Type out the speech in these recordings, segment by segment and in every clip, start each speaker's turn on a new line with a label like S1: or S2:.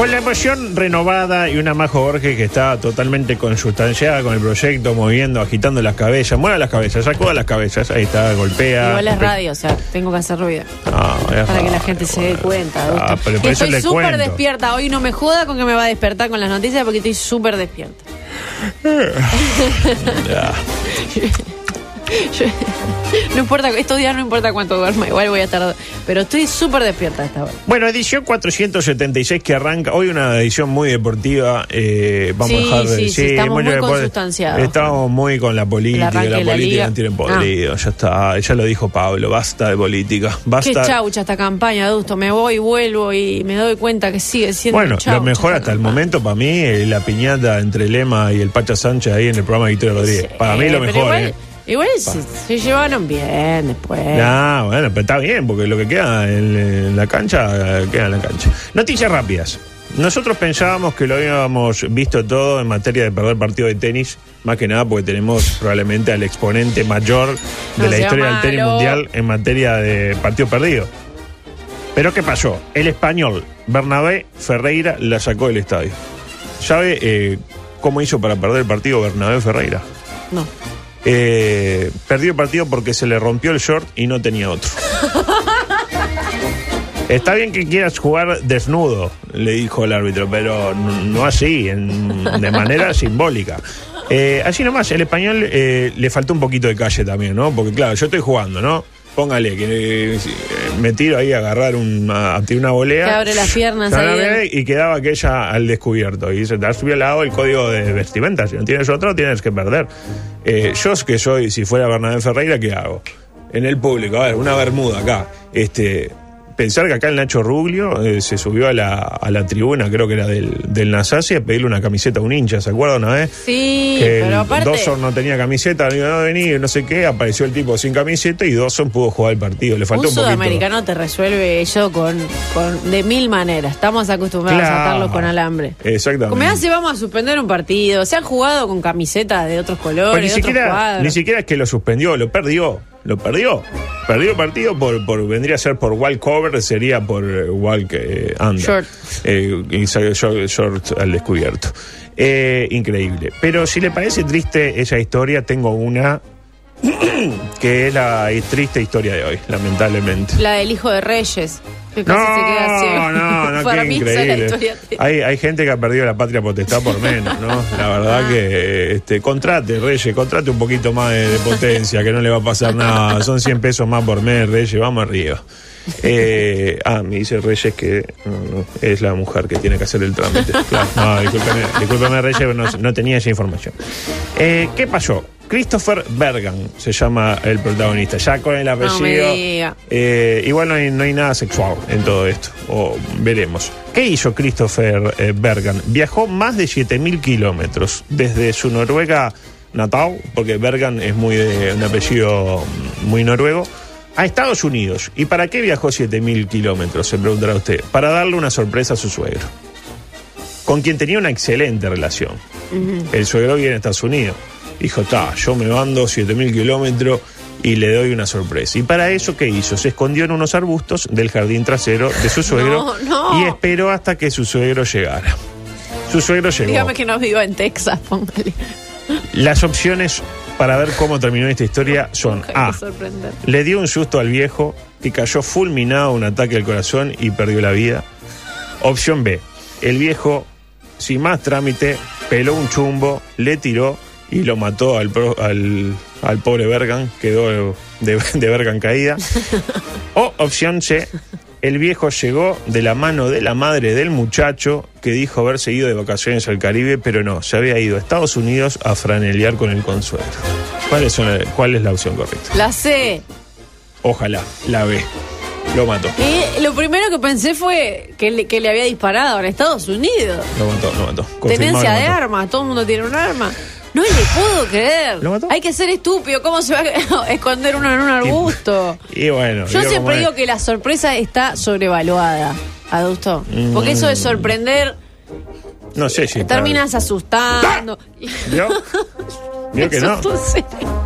S1: Con la emoción renovada y una Majo Borges que está totalmente consustanciada con el proyecto, moviendo, agitando las cabezas, mueva las cabezas, sacuda las cabezas, ahí está, golpea.
S2: Igual es radio, o sea, tengo que hacer ruido.
S1: Ah, es
S2: Para que la gente se dé cuenta.
S1: Ah, pero por eso
S2: estoy súper despierta. Hoy no me joda con que me va a despertar con las noticias porque estoy súper despierta. No importa, estos días no importa cuánto duerma, igual voy a estar. Pero estoy súper despierta esta hora.
S1: Bueno, edición 476 que arranca. Hoy una edición muy deportiva. eh, vamos
S2: Sí,
S1: a dejar de
S2: sí, sí, estamos muy consustanciados.
S1: Estamos muy con la política. La política
S2: liga. Ah.
S1: no tiene podrido. Ya está. Ya lo dijo Pablo. Basta de política.
S2: Qué
S1: Basta.
S2: chaucha esta campaña, Adusto. Me voy, vuelvo y me doy cuenta que sigue siendo
S1: Bueno,
S2: chaucha
S1: lo mejor hasta el
S2: campaña.
S1: momento para mí, eh, la piñata entre Lema y el Pacha Sánchez ahí en el programa de Victoria Rodríguez.
S2: Sí,
S1: para mí lo mejor,
S2: Igual,
S1: ¿eh?
S2: Igual se, se llevaron bien después.
S1: No, bueno, pero está bien, porque lo que queda en, en la cancha, eh, queda en la cancha. Noticias rápidas. Nosotros pensábamos que lo habíamos visto todo en materia de perder partido de tenis, más que nada porque tenemos probablemente al exponente mayor de
S2: No
S1: la
S2: sea
S1: historia del tenis
S2: malo.
S1: mundial en materia de partido perdido. Pero ¿qué pasó? El español Bernabé Ferreira la sacó del estadio. ¿Sabe eh, cómo hizo para perder el partido Bernabé Ferreira?
S2: No.
S1: Eh, perdió el partido porque se le rompió el short y no tenía otro. Está bien que quieras jugar desnudo, le dijo el árbitro, pero no así, en- de manera simbólica. Eh, así nomás, el español eh, le faltó un poquito de calle también, ¿no? Porque claro, yo estoy jugando, ¿no? Póngale que eh, me tiro ahí a agarrar una, a tirar una volea.
S2: Que abre las piernas ahí.
S1: Y quedaba aquella al descubierto. Y se te has violado el código de vestimenta. Si no tienes otro, tienes que perder. Eh, yo que soy, si fuera Bernabé Ferreira, ¿qué hago? En el público, a ver, una bermuda acá. Este, pensar que acá el Nacho Ruglio eh, se subió a la, a la tribuna, creo que era del, del Nasasi, a pedirle una camiseta a un hincha, ¿se acuerda una vez?
S2: Sí,
S1: que
S2: pero aparte.
S1: Dawson no tenía camiseta, no iba a venir, no sé qué, apareció el tipo sin camiseta y Dawson pudo jugar el partido. Le faltó
S2: un
S1: un, poquito.
S2: sudamericano te resuelve eso con, con de mil maneras. Estamos acostumbrados
S1: Claro.
S2: a atarlos con alambre.
S1: Exactamente.
S2: Como hace, vamos a suspender un partido. Se han jugado con camisetas de otros colores,
S1: Pues ni
S2: de
S1: siquiera, ni siquiera es que lo suspendió, lo perdió. Lo perdió. Perdió el partido por, por vendría a ser por walk cover, sería por eh, walk eh, under.
S2: Short.
S1: Eh, y salió short, short al descubierto. Eh, increíble. Pero si le parece triste esa historia, tengo una que es la triste historia de hoy, lamentablemente.
S2: La del hijo de Reyes,
S1: No,
S2: casi se queda ciego.
S1: no, no,
S2: Para
S1: qué
S2: mí la
S1: increíble.
S2: historia.
S1: Hay, hay gente que ha perdido la patria potestad por menos, ¿no? La verdad que este, contrate, Reyes, contrate un poquito más de, de potencia, que no le va a pasar nada. Son 100 pesos más por mes, Reyes, vamos arriba. Eh, ah, me dice Reyes que no, no, es la mujer que tiene que hacer el trámite. Claro, no, discúlpeme, discúlpeme Reyes, pero no, no tenía esa información. Eh, ¿Qué pasó? Christopher Bergan se llama el protagonista, ya con el apellido.
S2: me diga.
S1: Eh, igual no hay, no hay nada sexual en todo esto, o veremos. ¿Qué hizo Christopher eh, Bergan? Viajó más de 7.000 kilómetros desde su Noruega natal, porque Bergan es muy de, un apellido muy noruego, a Estados Unidos. ¿Y para qué viajó 7.000 kilómetros? Se preguntará usted. Para darle una sorpresa a su suegro, con quien tenía una excelente relación. El suegro viene a Estados Unidos. Dijo, está, yo me mando 7.000 kilómetros y le doy una sorpresa. Y para eso, ¿qué hizo? Se escondió en unos arbustos del jardín trasero de su suegro
S2: No, no.
S1: y esperó hasta que su suegro llegara. Su suegro llegó.
S2: Dígame que no viva en Texas, póngale.
S1: Las opciones para ver cómo terminó esta historia son A. Le dio un susto al viejo que cayó fulminado un ataque al corazón y perdió la vida. Opción B. El viejo, sin más trámite, peló un chumbo, le tiró y lo mató al, pro- al, al pobre Bergan, quedó de, de Bergan caída. O opción C. El viejo llegó de la mano de la madre del muchacho que dijo haberse ido de vacaciones al Caribe, pero no, se había ido a Estados Unidos a franelear con el consuelo. ¿Cuál es, una- cuál es la opción correcta?
S2: La C.
S1: Ojalá, la B. Lo mató.
S2: Y lo primero que pensé fue que le, que le había disparado en Estados Unidos.
S1: Lo mató, lo mató. Confirmado,
S2: Tenencia
S1: lo
S2: de armas, todo el mundo tiene un arma. No le puedo creer.
S1: ¿Lo mató?
S2: Hay que ser estúpido. ¿Cómo se va a esconder uno en un arbusto?
S1: Y bueno.
S2: Yo siempre digo que la sorpresa está sobrevaluada, adusto. Porque eso de sorprender,
S1: No sé si.
S2: terminas asustando.
S1: ¿Vio? ¿Vio que no?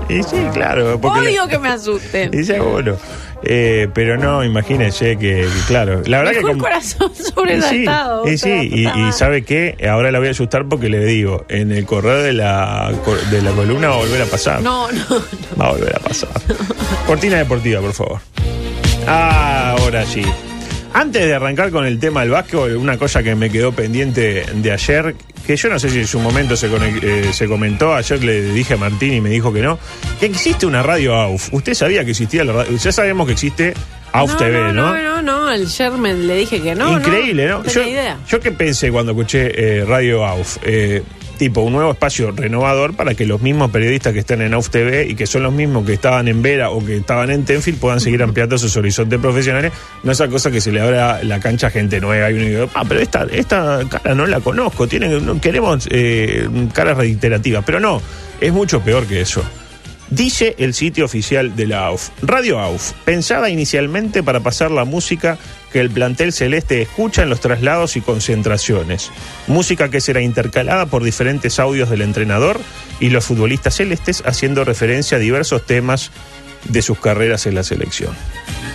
S1: Y sí, claro. Le-
S2: Odio que me asusten.
S1: Y seguro. Eh, pero no, imagínese que, claro, la verdad
S2: Dejó
S1: que...
S2: el
S1: como-
S2: corazón
S1: Y sí,
S2: sobresaltado.
S1: y, sí, y, y sabe qué, ahora la voy a asustar porque le digo, en el correo de la, de la columna va a volver a pasar.
S2: No, no, no.
S1: Va a volver a pasar. Cortina deportiva, por favor. Ah, ahora sí. Antes de arrancar con el tema del básquetbol, una cosa que me quedó pendiente de ayer, que yo no sé si en su momento se, eh, se comentó, ayer le dije a Martín y me dijo que no, que existe una radio AUF. Usted sabía que existía la radio, ya sabemos que existe AUF
S2: no,
S1: TV,
S2: no, no, no, no, el Sherman le dije que no.
S1: Increíble, ¿no?
S2: No
S1: yo,
S2: idea.
S1: yo qué pensé cuando escuché eh, Radio AUF. Eh, tipo, un nuevo espacio renovador para que los mismos periodistas que están en AUF TV y que son los mismos que estaban en Vera o que estaban en Tenfield puedan seguir ampliando sus horizontes profesionales. No esa cosa que se le abra la cancha a gente nueva y uno dice, ah, pero esta, esta cara no la conozco, tiene, no, queremos eh, caras reiterativas. Pero no, es mucho peor que eso. Dice el sitio oficial de la AUF. Radio AUF, pensada inicialmente para pasar la música que el plantel celeste escucha en los traslados y concentraciones. Música que será intercalada por diferentes audios del entrenador y los futbolistas celestes haciendo referencia a diversos temas de sus carreras en la selección.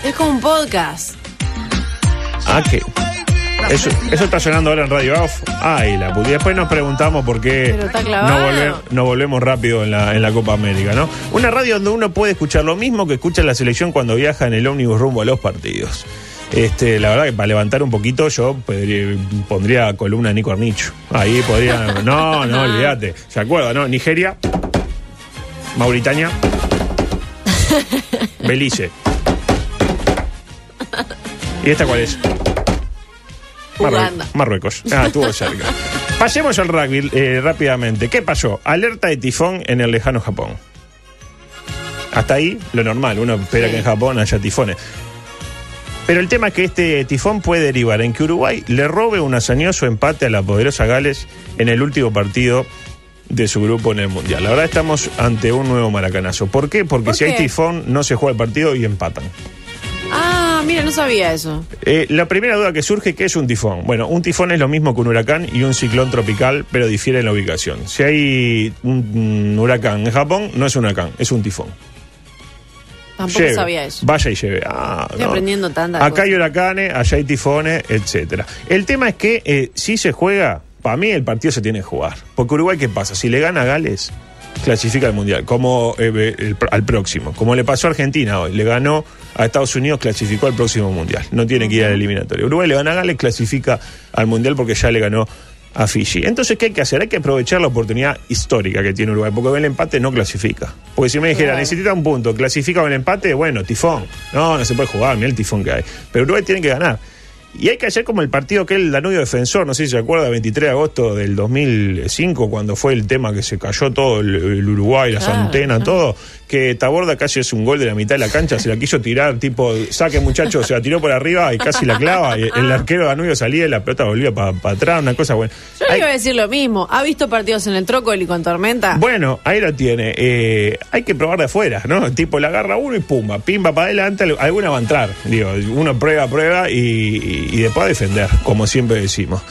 S2: Es como un podcast.
S1: Ah, que. Eso, eso está sonando ahora en Radio AUF. Ay, la puta. Y después nos preguntamos por qué no,
S2: clavado.
S1: volve- no volvemos rápido en la, en la Copa América, ¿no? Una radio donde uno puede escuchar lo mismo que escucha la selección cuando viaja en el ómnibus rumbo a los partidos. Este, la verdad que para levantar un poquito yo podría- pondría columna de Nico Arnicho. Ahí podría. No, no, olvídate. ¿Se acuerda, no? Nigeria, Mauritania, Belice. ¿Y esta cuál es?
S2: Uganda.
S1: Marruecos. Ah, estuvo cerca. Pasemos al rugby eh, rápidamente. ¿Qué pasó? Alerta de tifón en el lejano Japón. Hasta ahí, lo normal. Uno espera
S2: Sí.
S1: que en Japón haya tifones. Pero el tema es que este tifón puede derivar en que Uruguay le robe un hazañoso empate a la poderosa Gales en el último partido de su grupo en el Mundial. Ahora estamos ante un nuevo maracanazo. ¿Por qué? Porque
S2: ¿Por
S1: si hay tifón, no se juega el partido y empatan.
S2: Ah, mira, no sabía eso.
S1: Eh, la primera duda que surge, ¿qué es un tifón? Bueno, un tifón es lo mismo que un huracán y un ciclón tropical, pero difiere en la ubicación. Si hay un, un huracán en Japón, no es un huracán, es un tifón.
S2: Tampoco
S1: Lleve,
S2: sabía eso.
S1: Vaya y lleve. Ah,
S2: Estoy aprendiendo tantas
S1: Acá hay huracanes, allá hay tifones, etcétera. El tema es que eh, si se juega, para mí el partido se tiene que jugar. Porque Uruguay, ¿qué pasa? Si le gana a Gales, clasifica al Mundial, como eh, el- al próximo. Como le pasó a Argentina hoy, le ganó a Estados Unidos, clasificó al próximo Mundial. No tiene que ir a la eliminatoria. Uruguay le gana a Gales, clasifica al Mundial porque ya le ganó a Fiji. Entonces, ¿qué hay que hacer? Hay que aprovechar la oportunidad histórica que tiene Uruguay, porque el empate no clasifica. Porque si me dijera,
S2: Claro.
S1: necesita un punto, clasifica con el empate, bueno, tifón. No, no se puede jugar, mira el tifón que hay. Pero Uruguay tiene que ganar. Y hay que hacer como el partido que el Danubio Defensor, no sé si se acuerda, 23 de agosto del 2005, cuando fue el tema que se cayó todo el, el Uruguay, las antenas, todo, que Taborda casi es un gol de la mitad de la cancha, se la quiso tirar, tipo, saque muchacho, se la tiró por arriba y casi la clava, y el arquero Danubio salía y la pelota volvía para atrás, una cosa buena.
S2: Yo le
S1: Hay-
S2: iba a decir lo mismo. ¿Ha visto partidos en el Trócoli con tormenta?
S1: bueno, ahí lo tiene. Eh, hay que probar de afuera, ¿no? Tipo, la agarra uno y pumba, pimba para adelante, al- alguna va a entrar. Digo, uno prueba, prueba y, y- y después a defender, como siempre decimos.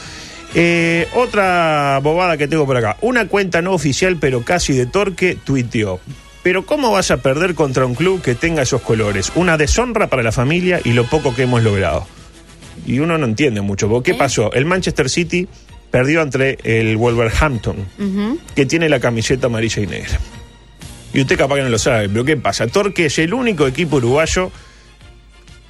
S1: Eh, otra bobada que tengo por acá. Una cuenta no oficial, pero casi de torque, tuiteó. Pero ¿cómo vas a perder contra un club que tenga esos colores? Una deshonra para la familia y lo poco que hemos logrado. Y uno no entiende mucho. porque ¿Qué
S2: ¿Eh?
S1: pasó? El Manchester City perdió entre el Wolverhampton, que tiene la camiseta amarilla y negra. Y usted capaz que no lo sabe, pero ¿qué pasa? Torque es el único equipo uruguayo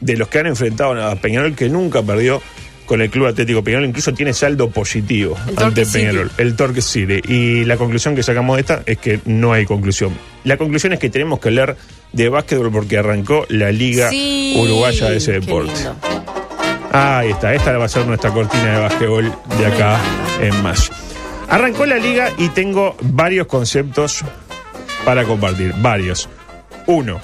S1: de los que han enfrentado a Peñarol que nunca perdió con el Club Atlético Peñarol, incluso tiene saldo positivo
S2: El
S1: ante
S2: City.
S1: Peñarol, el Torque City. Y la conclusión que sacamos de esta es que no hay conclusión. La conclusión es que tenemos que hablar de básquetbol porque arrancó la Liga
S2: Sí,
S1: Uruguaya de ese deporte.
S2: lindo.
S1: Ahí está, esta va a ser nuestra cortina de básquetbol de acá en mayo. Arrancó la liga y tengo varios conceptos para compartir. Varios. Uno,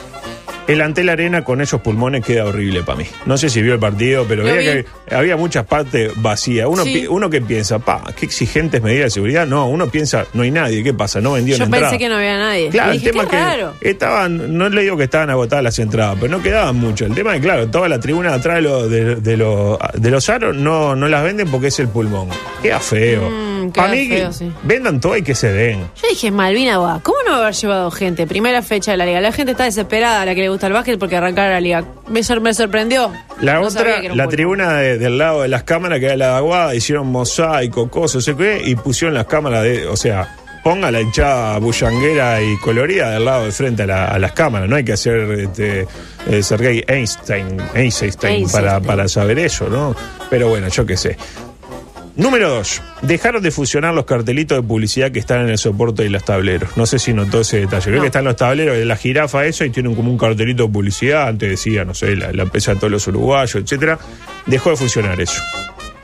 S1: El Antel Arena con esos pulmones queda horrible para mí. No sé si vio el partido, pero
S2: Lo
S1: veía que había muchas partes vacías. Uno,
S2: Sí.
S1: pi- uno que piensa, pa, qué exigentes medidas de seguridad. No, uno piensa, no hay nadie. ¿Qué pasa? No vendieron
S2: Yo
S1: entrada.
S2: pensé que no había nadie.
S1: Claro, el tema
S2: qué
S1: es que estaban, no le digo que estaban agotadas las entradas, pero no quedaban mucho. El tema es que, claro, toda la tribuna de atrás de, los de, de los- de los aros no, no las venden porque es el pulmón. Queda feo.
S2: Mm,
S1: Para mí,
S2: feo, sí.
S1: vendan todo y que se den.
S2: Yo dije, Malvina, guau, ¿cómo no haber llevado gente? Primera fecha de la liga. La gente está desesperada, a la que le gusta el básquet, porque arrancara la liga. Me, sor- me sorprendió.
S1: La
S2: No
S1: otra, la tribuna de- del lado de las cámaras, que era la de Aguada, hicieron mosaico, cosas, sé qué, y pusieron las cámaras de, o sea, ponga la hinchada bullanguera y colorida del lado de frente a, la- a las cámaras. No hay que hacer este, eh, Sergei Einstein, Einstein,
S2: Einstein.
S1: Para, para saber eso, ¿no? Pero bueno, yo qué sé. Número dos, dejaron de fusionar los cartelitos de publicidad que están en el soporte y los tableros. No sé si notó ese detalle. Creo
S2: No.
S1: que están los tableros de la jirafa, eso, y tienen como un cartelito de publicidad. Antes decía, no sé, la, la empresa de todos los uruguayos, etcétera. Dejó de funcionar eso.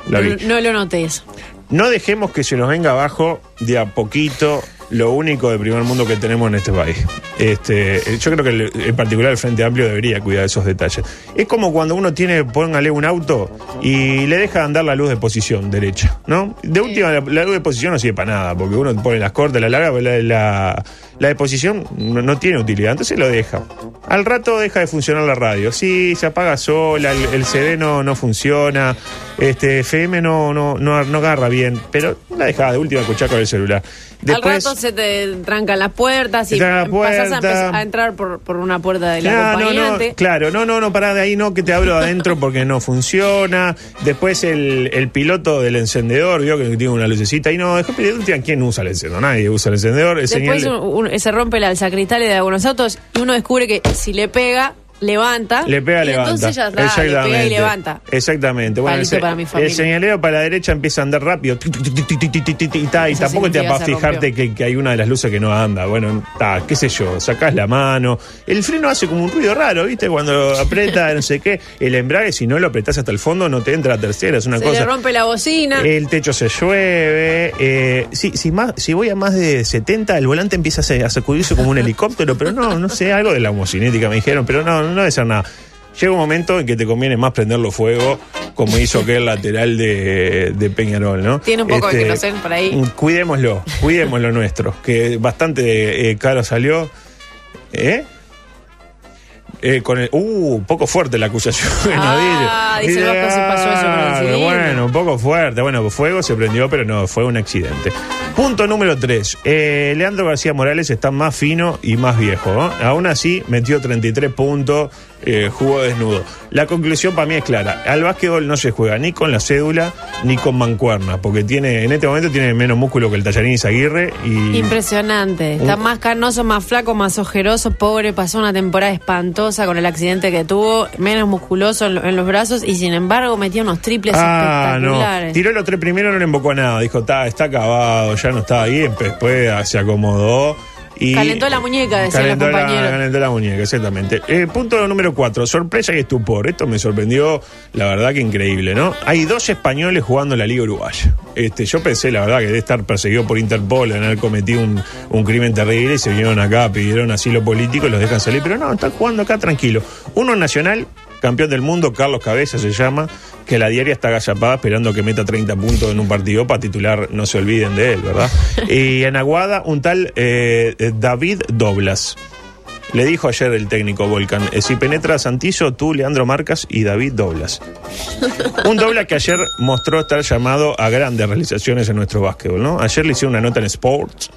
S1: La vi.
S2: No, no lo noté eso.
S1: No dejemos que se nos venga abajo de a poquito lo único de primer mundo que tenemos en este país. Este, yo creo que el- en particular el Frente Amplio debería cuidar esos detalles. Es como cuando uno tiene, póngale un auto y le deja andar la luz de posición derecha, ¿no? De última, la, la luz de posición no sirve para nada, porque uno pone las cortas, la larga, pero la, la, la de posición no, no tiene utilidad, entonces lo deja. Al rato deja de funcionar la radio. Sí, se apaga sola, el, el CD no, no funciona, este FM no, no, no, no agarra bien, pero la deja de última escuchar con el celular. Después,
S2: Al rato se te trancan las puertas y
S1: Se trancan la
S2: a,
S1: puerta.
S2: empezar a entrar por, por una puerta de la
S1: Ah, no, no,
S2: acompañante.
S1: claro, no, no, no, pará de ahí, no, que te de adentro porque no funciona. Después el, el piloto del encendedor, vio que tiene una lucecita y no, de última, ¿quién usa el encendedor? Nadie usa el encendedor. El
S2: Después
S1: señal-
S2: un- un- se rompe el alzacristales de algunos autos y uno descubre que si le pega, levanta.
S1: Le pega, levanta.
S2: Entonces ya está, Exactamente. Le pega y levanta.
S1: Exactamente. Bueno, El señalero para la derecha empieza a andar rápido. Y tampoco te va a fijarte que, que, hay una de las luces que no anda. Bueno, qué sé yo, sacás la mano. El freno hace como un ruido raro, ¿viste? Cuando aprieta, no sé qué. El embrague, si no lo apretás hasta el fondo, no te entra la tercera. Es una cosa.
S2: Se rompe la bocina.
S1: El techo se llueve. Eh, sí, si, más, si voy a más de 70, el volante empieza a sacudirse como un helicóptero, pero no, no sé, algo de la homocinética me dijeron, pero no, no debe ser nada. Llega un momento en que te conviene más prenderlo fuego, como hizo aquel lateral de, de Peñarol, ¿no?
S2: Tiene un poco de querosén por ahí.
S1: Cuidémoslo, cuidemos lo nuestro, que bastante eh, caro salió. ¿Eh? Eh, con el, uh, un poco fuerte la acusación. de
S2: Ah, dice Vasco, sí pasó eso con el.
S1: Bueno, un poco fuerte. Bueno, fuego se prendió, pero no, fue un accidente. Punto número 3. Leandro García Morales está más fino y más viejo. ¿no? Aún así, metió 33 puntos, eh, jugó desnudo. La conclusión para mí es clara. Al básquetbol no se juega ni con la cédula ni con mancuerna, porque tiene en este momento tiene menos músculo que el Tallarín Izaguirre y...
S2: Impresionante. Está
S1: Un-
S2: más canoso, más flaco, más ojeroso. Pobre, pasó una temporada espantosa con el accidente que tuvo. Menos musculoso en, lo- en los brazos y sin embargo metió unos triples
S1: Ah, no.
S2: espectaculares.
S1: Tiró los tres primeros, no le invocó nada. Dijo, está, está acabado, ya no está ahí. Después se acomodó. Y
S2: Calentó la muñeca, decían los
S1: calentó la- calentó la muñeca, exactamente. Eh, punto número cuatro, sorpresa y estupor. Esto me sorprendió, la verdad que increíble, ¿no? Hay dos españoles jugando en la Liga Uruguaya. Este, yo pensé, la verdad, que debe estar perseguido por Interpol, en haber cometido un, un crimen terrible y se vinieron acá, pidieron asilo político y los dejan salir. Pero no, están jugando acá tranquilo. Uno nacional, campeón del mundo, Carlos Cabeza se llama, que la diaria está agazapada esperando que meta 30 puntos en un partido para titular, no se olviden de él, ¿verdad? y en Aguada, un tal eh, David Doblas. Le dijo ayer el técnico Volcan, eh, si penetra Santillo, tú, Leandro Marcas y David Doblas. Un Doblas que ayer mostró estar llamado a grandes realizaciones en nuestro básquetbol, ¿no? Ayer le hicieron una nota en Sports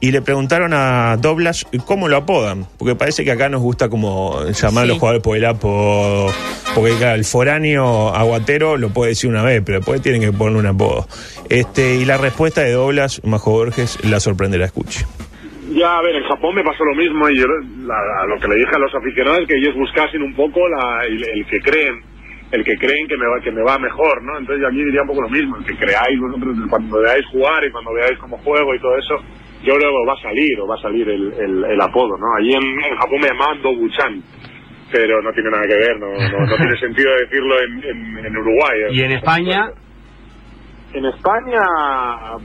S1: y le preguntaron a Doblas cómo lo apodan, porque parece que acá nos gusta como llamar a los
S2: Sí.
S1: jugadores por el apodo, porque claro, el foráneo aguatero lo puede decir una vez, pero después tienen que ponerle un apodo. Este, y la respuesta de Doblas, Majo Borges, la sorprenderá, escuche.
S3: Ya, a ver, en Japón me pasó lo mismo y yo la- la- lo que le dije a los aficionados es que ellos buscasen un poco la, el, el que creen, el que creen que me va que me va mejor, ¿no? Entonces yo aquí diría un poco lo mismo, el que creáis vosotros cuando veáis jugar y cuando veáis cómo juego y todo eso, yo creo que va a salir o va a salir el, el, el apodo, ¿no? Allí en, en Japón me llamaban Dobuchan, pero no tiene nada que ver, no, no, no tiene sentido decirlo en, en, en Uruguay.
S4: ¿Y en España?
S3: En España,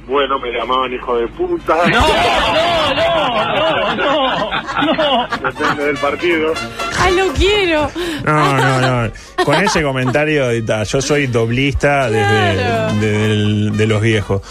S3: bueno, me llamaban hijo de puta.
S4: No, no, no, no, no.
S3: Depende del partido.
S2: ¡Ay, lo quiero!
S1: No, no, no. Con ese comentario, ta, yo soy doblista desde, de los viejos.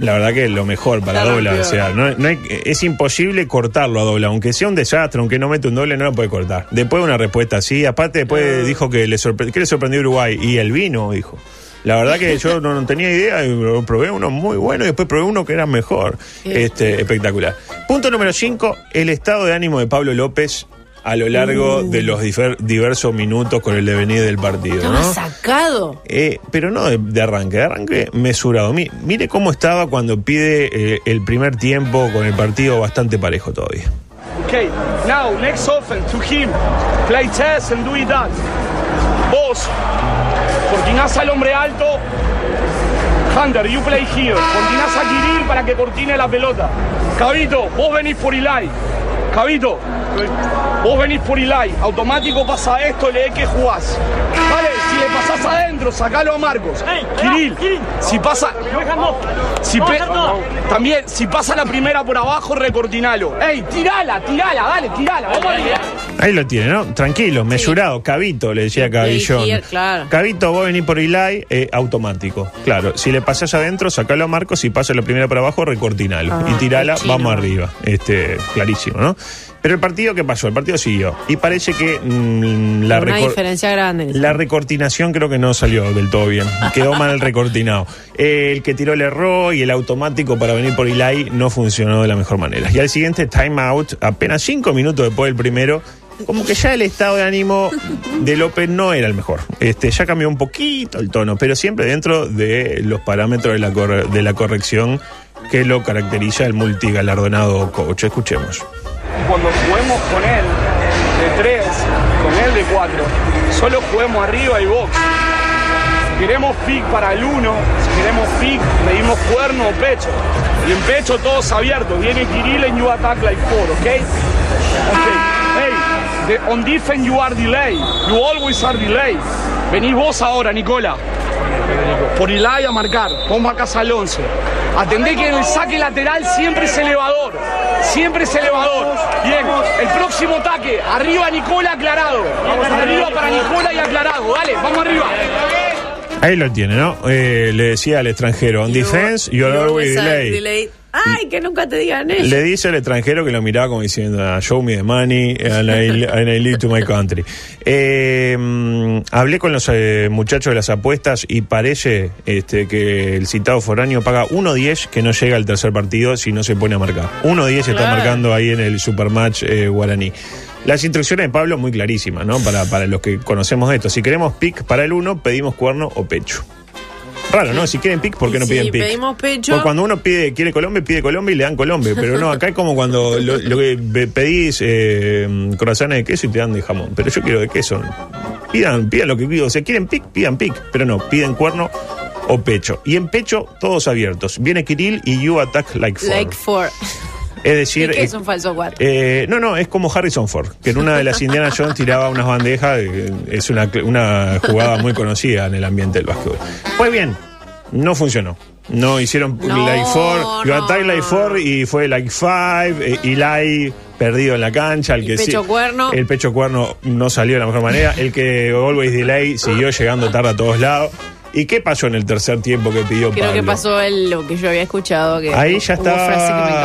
S1: La verdad que es lo mejor para
S2: La
S1: dobla. O sea, no, no hay- es imposible cortarlo a dobla. Aunque sea un desastre, aunque no mete un doble, no lo puede cortar. Después de una respuesta así, aparte después dijo que le, sorpre- que le sorprendió Uruguay. Y el vino, dijo. La verdad que yo no, no tenía idea, y probé uno muy bueno y después probé uno que era mejor. Este, espectacular. Punto número 5, el estado de ánimo de Pablo López a lo largo de los difer- diversos minutos con el devenir del partido. ¿no?
S2: sacado.
S1: Eh, pero no de, de arranque, de arranque mesurado. Mi- mire cómo estaba cuando pide eh, el primer tiempo con el partido bastante parejo todavía.
S5: Okay, now next offense to him. Play chess and do it that. Vos, cortinás al hombre alto. Hunter, you play here. Cortinás a Kirill para que cortine la pelota. Cabito, vos venís por Ilai. Cabito, vos venís por Ilai. Automático pasa esto, lee que jugás. Vale, si le pasás adentro, sacalo a Marcos. Kirill, si pasa. Si pe- también, si pasa la primera por abajo, recortinalo. ¡Ey, tirala, tirala, dale, tirala! Vamos arriba.
S1: Ahí lo tiene, ¿no? Tranquilo, mesurado, cabito, le decía Cabillón.
S2: Claro.
S1: Cabito, vos venís por Ilai, eh, automático. Claro, si le pasás adentro, sacalo a Marcos, si pasa la primera por abajo, recortinalo.
S2: Ah,
S1: y tirala, vamos arriba. Este, clarísimo, ¿no? Pero el partido, ¿qué pasó? El partido siguió. Y parece que mm, la
S2: Una diferencia grande.
S1: La recortinación creo que no salió del todo bien. Quedó mal recortinado. Eh, el que tiró el error y el automático para venir por Ilai no funcionó de la mejor manera. Y al siguiente time out, apenas cinco minutos después del primero, como que ya el estado de ánimo de López no era el mejor. Este, ya cambió un poquito el tono, pero siempre dentro de los parámetros de la, corre- de la corrección que lo caracteriza el multigalardonado coach. Escuchemos.
S5: Cuando juguemos con él de 3, con él de 4, solo juguemos arriba y box. Si queremos pick para el 1, si queremos pick, medimos cuerno o pecho. Y en pecho todos abiertos. Viene Kirill you attack like 4, ¿ok? Ok. Hey, on defense you are delay. You always are delay. Venís vos ahora, Nicola. Por Ilai a marcar. Vos marcas al 11. Atendé que en el saque lateral siempre es elevador. Siempre es elevador. Bien, el próximo ataque. Arriba Nicola aclarado. Vamos arriba para Nicola y aclarado. Dale, vamos arriba.
S1: Ahí lo tiene, ¿no? Eh, le decía al extranjero, on defense, you're always delay.
S2: Ay, que nunca te digan eso.
S1: Le dice al extranjero que lo miraba como diciendo, "Ah, show me the money and I, and I live to my country. Eh, mm, hablé con los eh, muchachos de las apuestas y parece este, que el citado foráneo paga 1.10 que no llega al tercer partido si no se pone a marcar. 1.10 está
S2: Claro.
S1: marcando ahí en el Supermatch eh, guaraní. Las instrucciones de Pablo muy clarísimas, ¿no? Para, para los que conocemos esto. Si queremos pick para el 1, pedimos cuerno o pecho. Raro, ¿no? Si quieren pick, ¿por qué no piden pick?
S2: pedimos pecho-
S1: Porque cuando uno pide, quiere Colombia, pide Colombia y le dan Colombia. Pero no, acá es como cuando lo, lo que pe- pedís eh, corazones de queso y te dan de jamón. Pero yo quiero de queso. Pidan, pidan lo que pido. O sea, quieren pick, pidan pick. Pero no, piden cuerno o pecho. Y en pecho, todos abiertos. Viene Kirill y you attack like four.
S2: Like four.
S1: Es
S2: ¿Y
S1: decir,
S2: qué
S1: eh,
S2: es un falso cuatro?
S1: eh, no, no, es como Harrison Ford, que en una de las Indiana Jones tiraba unas bandejas, eh, es una, jugada muy conocida en el ambiente del básquetbol. Pues bien, no funcionó. No hicieron
S2: No,
S1: like four, you
S2: no.
S1: attack like four y fue like five, eh, Eli perdido en la cancha, el
S2: Y
S1: que sí-
S2: pecho cuerno.
S1: el pecho cuerno no salió de la mejor manera, el que always delay siguió llegando tarde a todos lados. ¿Y qué pasó en el tercer tiempo que pidió
S2: Creo
S1: Pablo?
S2: que pasó el- lo que yo había escuchado. Que
S1: Ahí ya estaba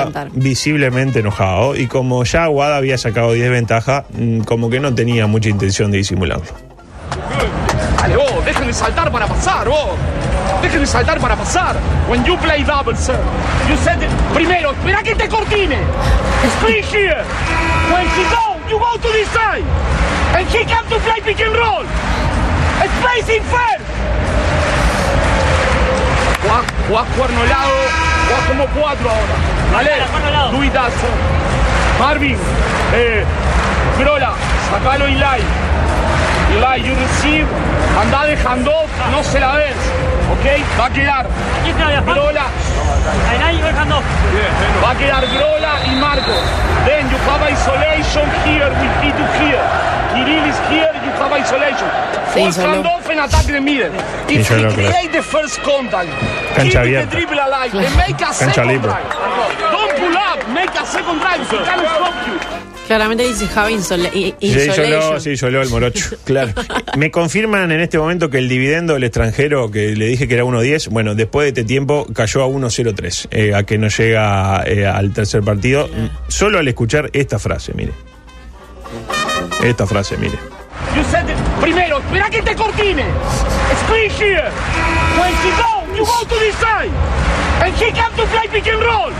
S2: encantaron.
S1: visiblemente enojado y como ya Aguada había sacado 10 ventaja, mm, como que no tenía mucha intención de disimularlo.
S5: Dale, vos, dejen de saltar para pasar, vos. Dejen de saltar para pasar. When you play double, sir, you said it- Primero, espera que te cortine. Screen here. When he go, you go to this side. And he come to play pick and roll. Spacing first. Jugás, jugás cuerno lado, jugás como cuatro ahora. Vale, sir. Marvin, eh, Grola, sacalo live. Eli, you receive, anda de handoff, no se la ves, ¿ok? Va a quedar Grola, va a quedar Grola y Marcos. Then you have isolation here with P2 here. Kirill is here, you have isolation.
S2: Isoló.
S5: handoff and attack the middle. If we create the first contact,
S1: Cancha
S5: keep the
S1: abierta.
S5: dribble alive and make a
S1: Cancha
S5: second
S1: libre.
S5: drive. Don't pull up, make a second drive, he can stop you.
S2: Claramente dice Javi Insole- i-
S1: Sí,
S2: Insolation.
S1: Yoló, el morocho. Claro. Me confirman en este momento que el dividendo del extranjero, que le dije que era 1.10, bueno, después de este tiempo cayó a 1.03, eh, a que no llega eh, al tercer partido. Solo al escuchar esta frase, mire. Esta frase, mire.
S5: You said it. Primero, espera que te cortine. Screen here. When he go, you go to this side. And he come to play pick and roll.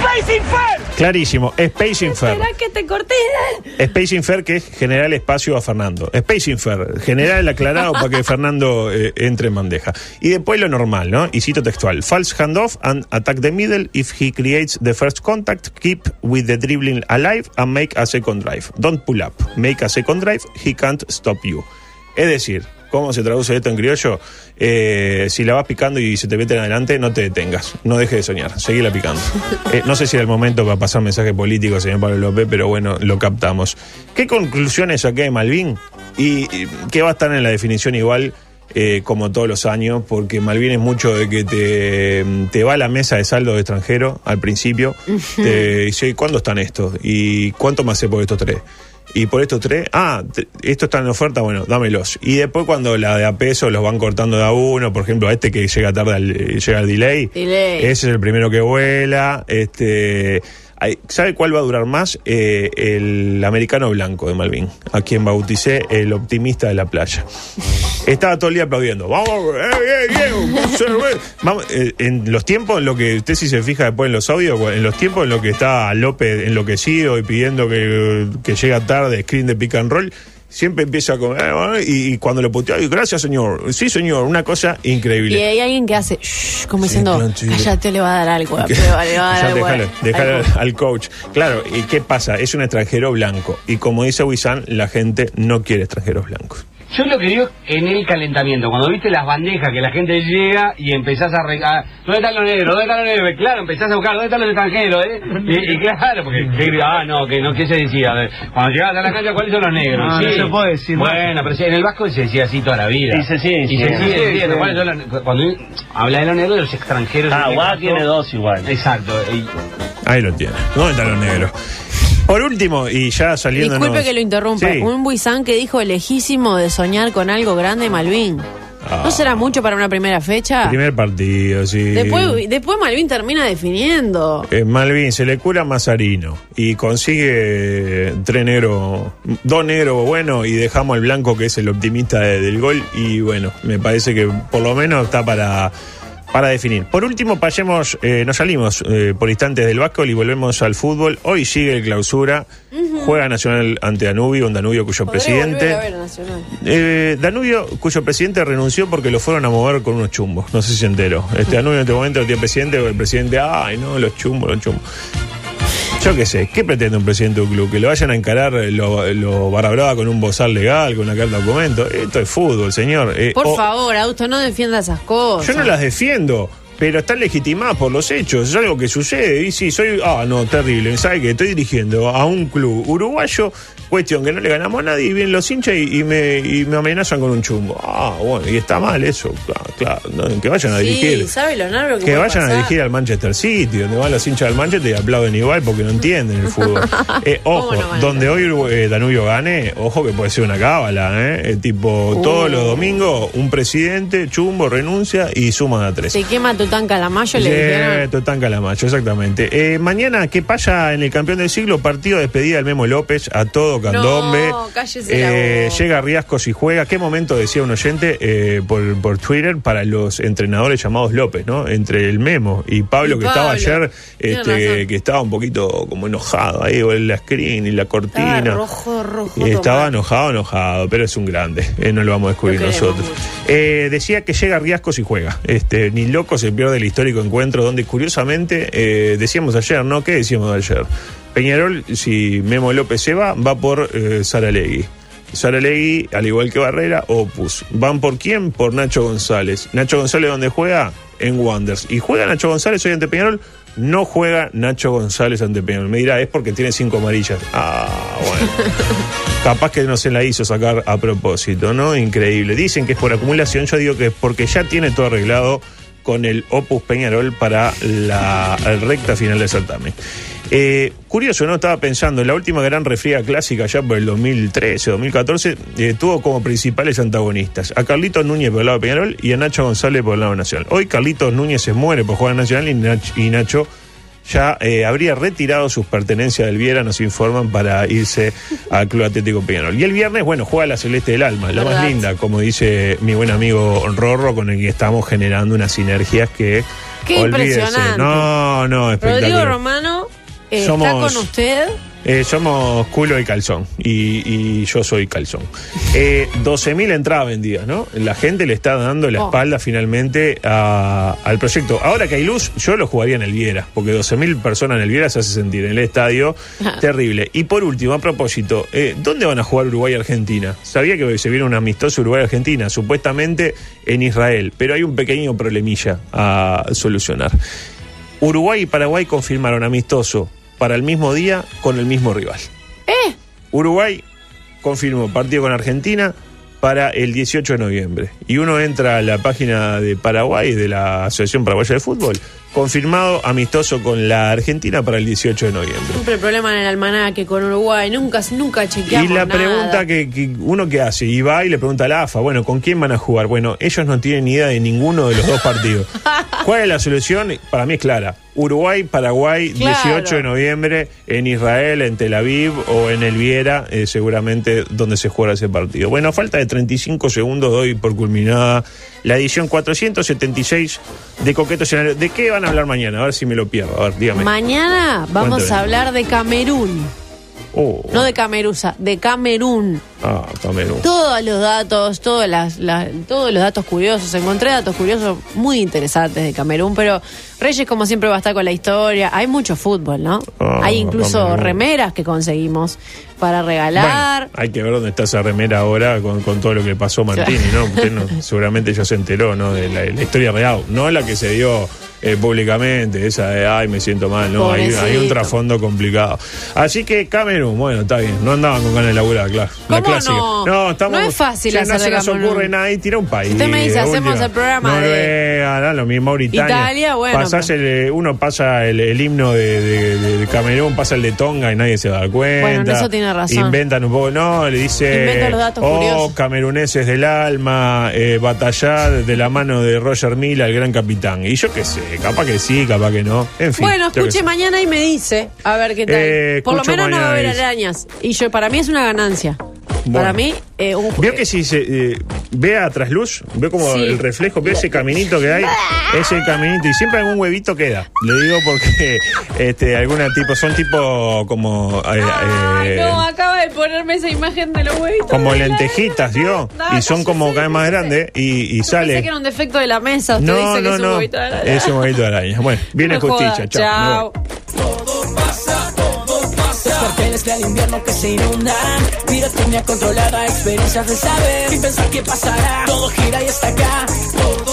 S5: Spacing fair.
S1: Clarísimo, Spacing Fair.
S2: Espera que te corté.
S1: Spacing Fair, que es generar espacio a Fernando. Spacing Fair, generar el aclarado para que Fernando eh, entre en bandeja. Y después lo normal, ¿no? Y cito textual: False handoff and attack the middle. If he creates the first contact, keep with the dribbling alive and make a second drive. Don't pull up. Make a second drive, he can't stop you. Es decir, ¿cómo se traduce esto en criollo? Eh, si la vas picando y se te meten adelante, no te detengas. No dejes de soñar. Seguila picando. Eh, no sé si era el momento para pasar mensaje político, señor Pablo López, pero bueno, lo captamos. ¿Qué conclusiones saqué de Malvin? Y, y que va a estar en la definición igual. eh, como todos los años, porque Malvin es mucho de que te, te va a la mesa de saldo de extranjero al principio, te dice, "¿Y ¿cuándo están estos? ¿Y cuánto me hace por estos tres? Y por estos tres, ah, esto está en oferta, bueno, dámelos. Y después cuando la de a peso los van cortando de a uno, por ejemplo, a este que llega tarde, al, eh, llega al delay,
S2: Delay.
S1: ese es el primero que vuela. Este, ¿Sabe cuál va a durar más? Eh, el americano blanco de Malvin, a quien bauticé el optimista de la playa. Estaba todo el día aplaudiendo. Vamos, eh, eh, en los tiempos en lo que usted si se fija después en los audios, en los tiempos en lo que está López enloquecido y pidiendo que, que llega tarde, screen de pick and roll, siempre empieza con eh, y, y cuando lo putea, "Ay, gracias señor, sí señor, una cosa
S2: Y
S1: increíble.
S2: hay alguien que hace shh, como
S1: Sí,
S2: diciendo, cállate, le va a dar algo. a prueba, le va a dar al-
S1: déjalo
S2: al-
S1: al coach. Claro, ¿y qué pasa? Es un extranjero blanco. Y como dice Wisan, la gente no quiere extranjeros blancos.
S6: Yo lo que digo en el calentamiento, cuando viste las bandejas que la gente llega y empezás a... re- a- ¿Dónde están los negros? ¿Dónde están los negros? Claro, empezás a buscar, ¿dónde están los extranjeros? Eh? Y, y claro, porque... ¿qué- ah, no, que no, ¿qué se decía? A ver, Cuando llegabas a la cancha, ¿cuáles son los negros?
S4: No, no se puede decir más.
S6: Bueno, pero sí, en el Vasco se decía así toda la vida.
S4: Y se sigue
S6: Y se sigue
S4: Sí,
S6: diciendo.
S4: sí.
S6: ¿Cuáles son los- Cuando habla de los negros, de los extranjeros...
S4: Ah, tiene dos igual.
S6: Exacto. y-
S1: Ahí lo tiene. ¿Dónde están los negros? Por último, y ya saliendo.
S2: Disculpe que lo interrumpa.
S1: Sí.
S2: Un Buizán que dijo lejísimo de soñar con algo grande, Malvin.
S1: Ah.
S2: ¿No será mucho para una primera fecha?
S1: Primer partido, sí.
S2: Después, después Malvin termina definiendo.
S1: Eh, Malvin se le cura Mazarino y consigue eh, tres negros, dos negros buenos y dejamos al blanco que es el optimista de- del gol y bueno, me parece que por lo menos está para, para definir. Por último, pasemos, eh, nos salimos eh, por instantes del básquetbol y volvemos al fútbol. Hoy sigue el clausura, juega Nacional ante Danubio, un Danubio cuyo presidente...
S2: a ver.
S1: Eh, Danubio, cuyo presidente renunció porque lo fueron a mover con unos chumbos. No sé si se enteró. Este Danubio en este momento no tiene presidente, el presidente, ay, no, los chumbos, los chumbos. Yo qué sé, ¿qué pretende un presidente de un club? Que lo vayan a encarar lo, lo barra con un bozal legal, con una carta de documento. Esto es fútbol, señor. Eh,
S2: Por
S1: o-
S2: favor, Augusto, no defienda esas cosas.
S1: Yo no las defiendo. Pero están legitimadas por los hechos, es algo que sucede. Y sí, soy. Ah, no, terrible. ¿Sabe que Estoy dirigiendo a un club uruguayo, cuestión que no le ganamos a nadie, y vienen los hinchas y, y me, y me amenazan con un chumbo. Ah, bueno, y está mal eso. Ah, claro, no, que vayan a
S2: Sí,
S1: dirigir.
S2: ¿sabe lo que
S1: Que vayan a dirigir al Manchester City, donde van los hinchas del Manchester y aplauden igual porque no entienden el fútbol. Eh, ojo,
S2: ¿Cómo no van a
S1: donde hoy eh, Danubio gane, ojo que puede ser una cábala, ¿eh? Eh, tipo,
S2: Uh.
S1: todos los domingos, un presidente, chumbo, renuncia y suman a tres.
S2: Se quema Tután Calamayo, le dijeron.
S1: Totán Calamacho, exactamente. Eh, mañana, ¿qué pasa en el campeón del siglo? Partido de despedida del Memo López a todo candombe.
S2: No, cállese la
S1: Eh,
S2: boca.
S1: llega Riascos y juega. ¿Qué momento decía un oyente eh, por, por Twitter para los entrenadores llamados López, ¿no? Entre el Memo y Pablo,
S2: Y
S1: que estaba ayer, este, que estaba un poquito como enojado ahí, con la screen y la cortina.
S2: Estaba rojo, rojo,
S1: Y estaba enojado, enojado, pero es un grande. eh, no lo vamos a descubrir nosotros. Eh, decía que llega Riascos y juega. Este, ni loco se pierde el histórico encuentro donde curiosamente eh, decíamos ayer, ¿no? ¿Qué decíamos ayer? Peñarol, si Memo López se va, va por eh, Saralegui. Saralegui, al igual que Barrera, Opus. ¿Van por quién? Por Nacho González. Nacho González, ¿dónde juega? En Wanders. ¿Y juega Nacho González hoy ante Peñarol? No juega Nacho González ante Peñarol. Me dirá, es porque tiene cinco amarillas. Ah, bueno. Capaz que no se la hizo sacar a propósito, ¿no? Increíble. Dicen que es por acumulación, yo digo que es porque ya tiene todo arreglado con el Opus Peñarol para la recta final del certamen. Eh, curioso, ¿no? Estaba pensando, en la última gran refriega clásica, ya por el 2013, 2014, eh, tuvo como principales antagonistas a Carlitos Núñez por el lado de Peñarol y a Nacho González por el lado nacional. Hoy Carlitos Núñez se muere por jugar Nacional y y Nacho ya eh, habría retirado sus pertenencias del Viera, nos informan, para irse al Club Atlético Peñarol. Y el viernes, bueno, juega la Celeste del Alma, la más linda, como dice mi buen amigo Rorro, con el que estamos generando unas sinergias que...
S2: Qué
S1: olvídese.
S2: impresionante.
S1: No, no, espectacular.
S2: Rodrigo Romano eh, está con usted.
S1: Eh, somos culo y calzón. Y, y yo soy calzón. Eh, 12.000 entradas vendidas, ¿no? La gente le está dando la
S2: Oh.
S1: espalda finalmente a- al proyecto. Ahora que hay luz, yo lo jugaría en el Viera, porque 12.000 personas en el Viera se hace sentir en el estadio terrible. Y por último, a propósito, eh, ¿dónde van a jugar Uruguay y Argentina? Sabía que se viene un amistoso Uruguay-Argentina, supuestamente en Israel, pero hay un pequeño problemilla a solucionar. Uruguay y Paraguay confirmaron amistoso para el mismo día con el mismo rival.
S2: ¿Eh?
S1: Uruguay confirmó partido con Argentina para el 18 de noviembre. Y uno entra a la página de Paraguay, de la Asociación Paraguaya de Fútbol, confirmado amistoso con la Argentina para el 18 de noviembre.
S2: Siempre el problema en el almanaque con Uruguay. Nunca, nunca chequeamos
S1: Y la
S2: nada.
S1: pregunta que, que uno que hace, y va y le pregunta a la AFA, bueno, ¿con quién van a jugar? Bueno, ellos no tienen ni idea de ninguno de los dos partidos. ¿Cuál es la solución? Para mí es clara. Uruguay, Paraguay,
S2: Claro.
S1: 18 de noviembre, en Israel, en Tel Aviv o en el Viera, eh, seguramente donde se juega ese partido. Bueno, a falta de 35 segundos doy por culminada la edición 476 de Coqueto Escenario. ¿De qué van a hablar mañana? A ver si me lo pierdo. A ver, dígame.
S2: Mañana vamos a hablar de Camerún.
S1: Oh,
S2: No de Camerusa, de Camerún.
S1: ah, Camerún.
S2: Todos los datos, todas las, las- todos los datos curiosos. Encontré datos curiosos muy interesantes de Camerún, pero Reyes, como siempre, va a estar con la historia. Hay mucho fútbol, ¿no?
S1: Ah,
S2: Hay incluso
S1: Camerún.
S2: remeras que conseguimos para regalar.
S1: Bueno, hay que ver dónde está esa remera ahora con, con todo lo que pasó Martini, ¿no? Usted no- seguramente ya se enteró, ¿no? De la, la historia real, no la que se dio eh, públicamente, esa de, ay, me siento mal, ¿no? Hay, hay un trasfondo complicado. Así que Camerún, bueno, está bien, no andaban con ganas de laburar, claro. La
S2: ¿Cómo
S1: clásica.
S2: no?
S1: estamos,
S2: No es fácil
S1: che,
S2: hacer
S1: no se
S2: de
S1: nos ocurre nada y tira un país.
S2: Usted me dice,
S1: de
S2: hacemos
S1: última.
S2: el programa de-
S1: Noruega, da lo mismo, Mauritania.
S2: Italia, bueno,
S1: Pasás el, uno pasa el, el himno de, de- de- de Camerún, pasa el de Tonga y nadie se da cuenta.
S2: Bueno, en eso tiene razón.
S1: Inventan un poco, no, le dice. Oh,
S2: curiosos".
S1: cameruneses del alma, eh, batallar de la mano de Roger Mila, el gran capitán. Y yo qué sé, capaz que sí, capaz que no. En fin.
S2: bueno, escuche mañana y me dice, a ver qué tal.
S1: Eh,
S2: Por lo menos no va a haber arañas. Y yo, para mí es una ganancia.
S1: Bueno.
S2: Para mí, eh, un
S1: Veo que si se eh, ve a trasluz, ve como
S2: Sí.
S1: el reflejo, ve ese caminito que hay, ese caminito, y siempre algún huevito queda. Le digo porque este, alguna tipo, son tipo como eh,
S2: Ay,
S1: eh,
S2: no, acaba de ponerme esa imagen de los huevitos.
S1: como lentejitas, ¿vio?
S2: No,
S1: y son como cada vez más grandes y, y
S2: Pensé
S1: sale.
S2: que era un defecto de la mesa. Usted
S1: No,
S2: dice que
S1: no,
S2: es un huevito de araña.
S1: Es un huevito de araña. Bueno, viene justicia. Chao.
S2: Chao.
S7: Papeles que invierno que se inundan. Pirotecnia controlada, experiencias de saber. Sin pensar qué pasará. Todo gira y está acá. Oh.